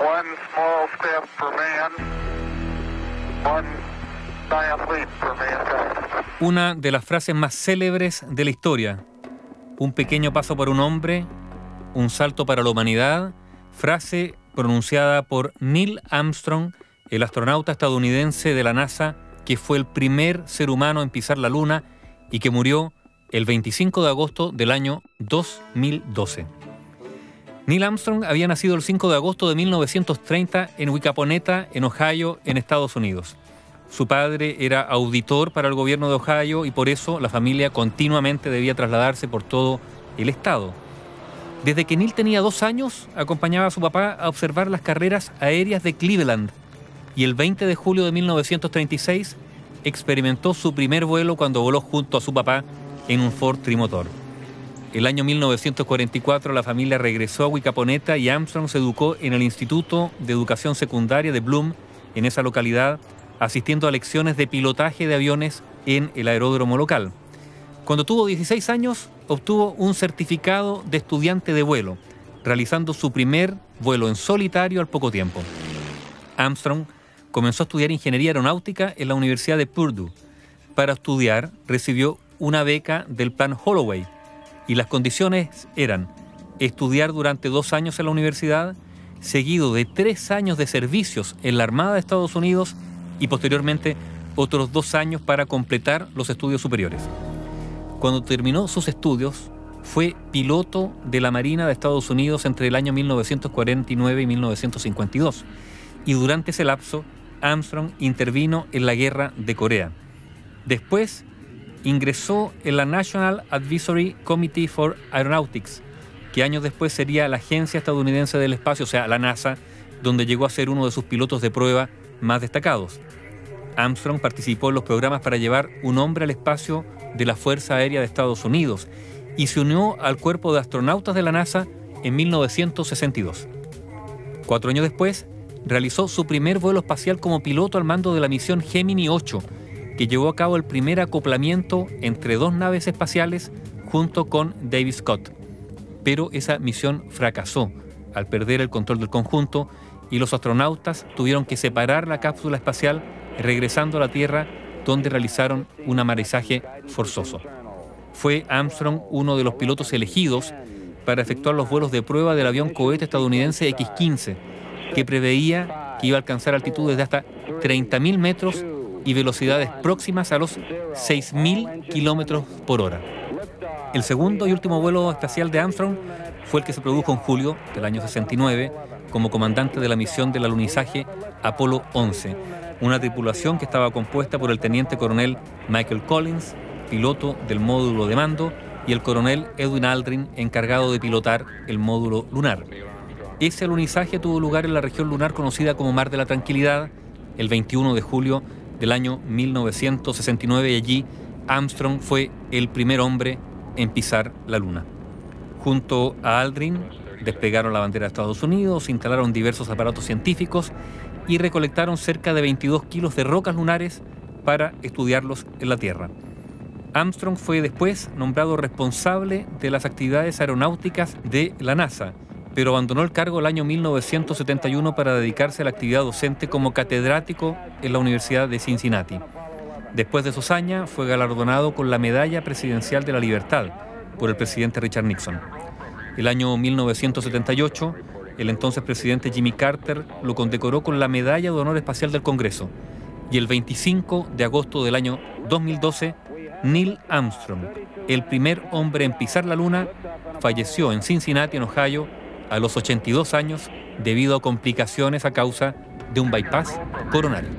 One small step for man, one giant leap for mankind. Una de las frases más célebres de la historia. Un pequeño paso para un hombre, un salto para la humanidad, frase pronunciada por Neil Armstrong, el astronauta estadounidense de la NASA que fue el primer ser humano en pisar la Luna y que murió el 25 de agosto del año 2012. Neil Armstrong había nacido el 5 de agosto de 1930 en Wicaponeta, en Ohio, en Estados Unidos. Su padre era auditor para el gobierno de Ohio y por eso la familia continuamente debía trasladarse por todo el estado. Desde que Neil tenía dos años, acompañaba a su papá a observar las carreras aéreas de Cleveland y el 20 de julio de 1936 experimentó su primer vuelo cuando voló junto a su papá en un Ford trimotor. El año 1944 la familia regresó a Wicaponeta y Armstrong se educó en el Instituto de Educación Secundaria de Bloom en esa localidad, asistiendo a lecciones de pilotaje de aviones en el aeródromo local. Cuando tuvo 16 años, obtuvo un certificado de estudiante de vuelo, realizando su primer vuelo en solitario al poco tiempo. Armstrong comenzó a estudiar ingeniería aeronáutica en la Universidad de Purdue. Para estudiar, recibió una beca del plan Holloway y las condiciones eran estudiar durante dos años en la universidad, seguido de tres años de servicios en la Armada de Estados Unidos y posteriormente otros dos años para completar los estudios superiores. Cuando terminó sus estudios, fue piloto de la Marina de Estados Unidos entre el año 1949 y 1952. Y durante ese lapso, Armstrong intervino en la guerra de Corea. Después, ingresó en la National Advisory Committee for Aeronautics, que años después sería la Agencia Estadounidense del Espacio, o sea, la NASA, donde llegó a ser uno de sus pilotos de prueba más destacados. Armstrong participó en los programas para llevar un hombre al espacio de la Fuerza Aérea de Estados Unidos y se unió al cuerpo de astronautas de la NASA en 1962. Cuatro años después, realizó su primer vuelo espacial como piloto al mando de la misión Gemini 8, que llevó a cabo el primer acoplamiento entre dos naves espaciales junto con David Scott. Pero esa misión fracasó al perder el control del conjunto y los astronautas tuvieron que separar la cápsula espacial regresando a la Tierra donde realizaron un amarizaje forzoso. Fue Armstrong uno de los pilotos elegidos para efectuar los vuelos de prueba del avión cohete estadounidense X-15, que preveía que iba a alcanzar altitudes de hasta 30.000 metros y velocidades próximas a los 6.000 kilómetros por hora. El segundo y último vuelo espacial de Armstrong fue el que se produjo en julio del año 69 como comandante de la misión del alunizaje Apolo 11, una tripulación que estaba compuesta por el teniente coronel Michael Collins, piloto del módulo de mando, y el coronel Edwin Aldrin, encargado de pilotar el módulo lunar. Ese alunizaje tuvo lugar en la región lunar conocida como Mar de la Tranquilidad el 21 de julio del año 1969 y allí Armstrong fue el primer hombre en pisar la Luna. Junto a Aldrin despegaron la bandera de Estados Unidos, instalaron diversos aparatos científicos y recolectaron cerca de 22 kilos de rocas lunares para estudiarlos en la Tierra. Armstrong fue después nombrado responsable de las actividades aeronáuticas de la NASA, pero abandonó el cargo el año 1971 para dedicarse a la actividad docente como catedrático en la Universidad de Cincinnati. Después de su hazaña, fue galardonado con la Medalla Presidencial de la Libertad por el presidente Richard Nixon. El año 1978, el entonces presidente Jimmy Carter lo condecoró con la Medalla de Honor Espacial del Congreso. Y el 25 de agosto del año 2012, Neil Armstrong, el primer hombre en pisar la Luna, falleció en Cincinnati, en Ohio, a los 82 años debido a complicaciones a causa de un bypass coronario.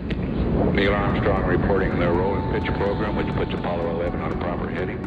Neil Armstrong reporting their roll and pitch program, which puts Apollo 11 on a proper heading.